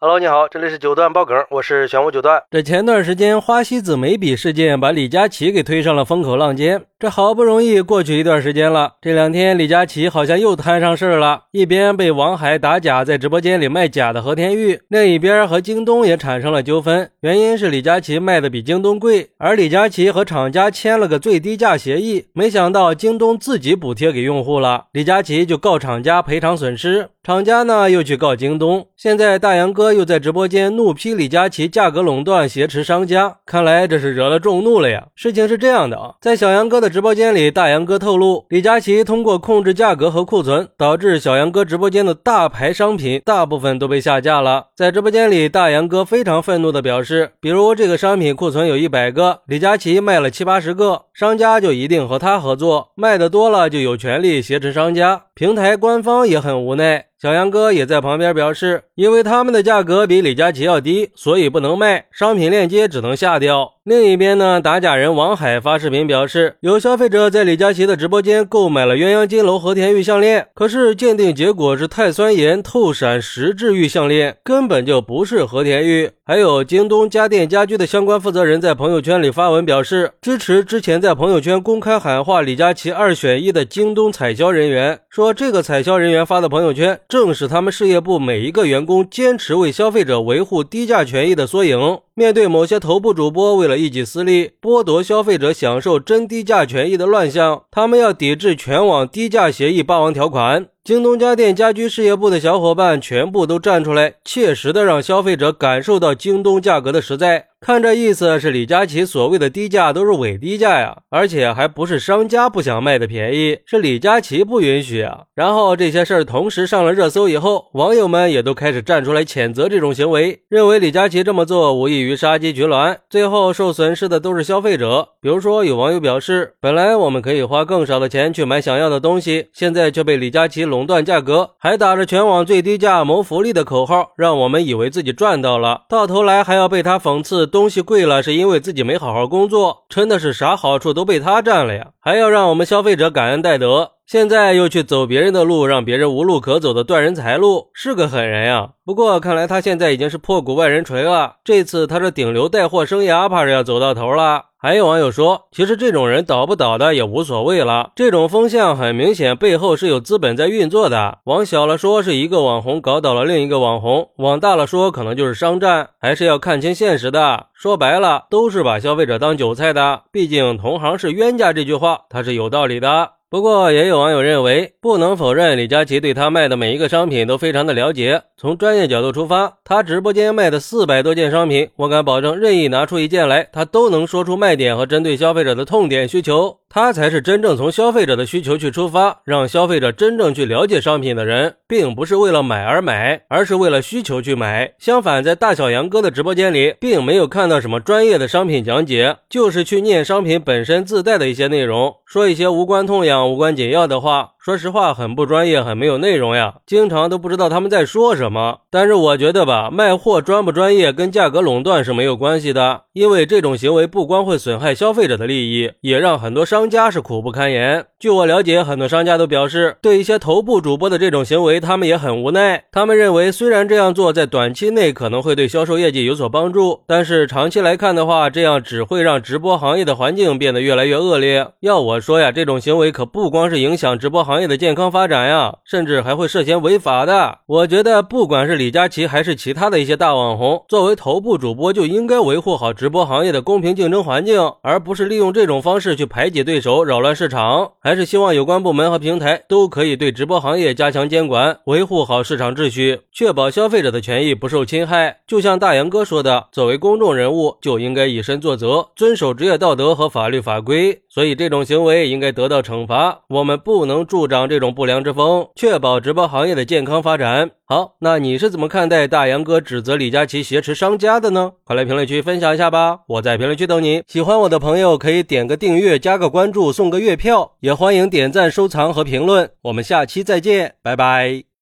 Hello，你好，这里是九段爆梗，我是玄武九段。这前段时间花西子眉笔事件把李佳琦给推上了风口浪尖，这好不容易过去一段时间了，这两天李佳琦好像又摊上事儿了，一边被王海打假在直播间里卖假的和田玉，另一边和京东也产生了纠纷，原因是李佳琦卖的比京东贵，而李佳琦和厂家签了个最低价协议，没想到京东自己补贴给用户了，李佳琦就告厂家赔偿损失，厂家呢又去告京东，现在大杨哥。又在直播间怒批李佳琦价格垄断、挟持商家，看来这是惹了众怒了呀。事情是这样的啊，在小杨哥的直播间里，大杨哥透露，李佳琦通过控制价格和库存，导致小杨哥直播间的大牌商品大部分都被下架了。在直播间里，大杨哥非常愤怒地表示，比如这个商品库存有一百个，李佳琦卖了七八十个，商家就一定和他合作，卖的多了就有权利挟持商家，平台官方也很无奈。小杨哥也在旁边表示，因为他们的价格比李佳琦要低，所以不能卖，商品链接只能下掉。另一边呢，打假人王海发视频表示，有消费者在李佳琦的直播间购买了鸳鸯金楼和田玉项链，可是鉴定结果是碳酸盐透闪石质玉项链，根本就不是和田玉。还有京东家电家居的相关负责人在朋友圈里发文表示，支持之前在朋友圈公开喊话李佳琦二选一的京东采销人员，说这个采销人员发的朋友圈正是他们事业部每一个员工坚持为消费者维护低价权益的缩影。面对某些头部主播为了一己私利剥夺消费者享受真低价权益的乱象，他们要抵制全网低价协议霸王条款。京东家电家居事业部的小伙伴全部都站出来，切实的让消费者感受到京东价格的实在。看这意思是李佳琦所谓的低价都是伪低价呀，而且还不是商家不想卖的便宜，是李佳琦不允许啊。然后这些事儿同时上了热搜以后，网友们也都开始站出来谴责这种行为，认为李佳琦这么做无异于杀鸡取卵，最后受损失的都是消费者。比如说有网友表示，本来我们可以花更少的钱去买想要的东西，现在却被李佳琦垄垄断价格，还打着全网最低价谋福利的口号，让我们以为自己赚到了，到头来还要被他讽刺。东西贵了，是因为自己没好好工作，真的是啥好处都被他占了呀！还要让我们消费者感恩戴德，现在又去走别人的路，让别人无路可走的断人财路，是个狠人呀！不过看来他现在已经是破鼓万人锤了，这次他的顶流带货生涯怕是要走到头了。还有网友说，其实这种人倒不倒的也无所谓了。这种风向很明显，背后是有资本在运作的。往小了说，是一个网红搞倒了另一个网红；往大了说，可能就是商战。还是要看清现实的。说白了，都是把消费者当韭菜的。毕竟同行是冤家这句话，它是有道理的。不过，也有网友认为，不能否认李佳琦对他卖的每一个商品都非常的了解。从专业角度出发，他直播间卖的四百多件商品，我敢保证，任意拿出一件来，他都能说出卖点和针对消费者的痛点需求。他才是真正从消费者的需求去出发，让消费者真正去了解商品的人，并不是为了买而买，而是为了需求去买。相反，在大小杨哥的直播间里，并没有看到什么专业的商品讲解，就是去念商品本身自带的一些内容，说一些无关痛痒。无关紧要的话，说实话很不专业，很没有内容呀，经常都不知道他们在说什么。但是我觉得吧，卖货专不专业跟价格垄断是没有关系的，因为这种行为不光会损害消费者的利益，也让很多商家是苦不堪言。据我了解，很多商家都表示，对一些头部主播的这种行为，他们也很无奈。他们认为，虽然这样做在短期内可能会对销售业绩有所帮助，但是长期来看的话，这样只会让直播行业的环境变得越来越恶劣。要我说呀，这种行为可不光是影响直播行业的健康发展呀，甚至还会涉嫌违法的。我觉得，不管是李佳琦还是其他的一些大网红，作为头部主播就应该维护好直播行业的公平竞争环境，而不是利用这种方式去排挤对手、扰乱市场。还是希望有关部门和平台都可以对直播行业加强监管，维护好市场秩序，确保消费者的权益不受侵害。就像大杨哥说的，作为公众人物就应该以身作则，遵守职业道德和法律法规，所以这种行为应该得到惩罚。我们不能助长这种不良之风，确保直播行业的健康发展。好，那你是怎么看待大杨哥指责李佳琦挟持商家的呢？快来评论区分享一下吧！我在评论区等你。喜欢我的朋友可以点个订阅，加个关注，送个月票，也欢迎点赞、收藏和评论。我们下期再见，拜拜。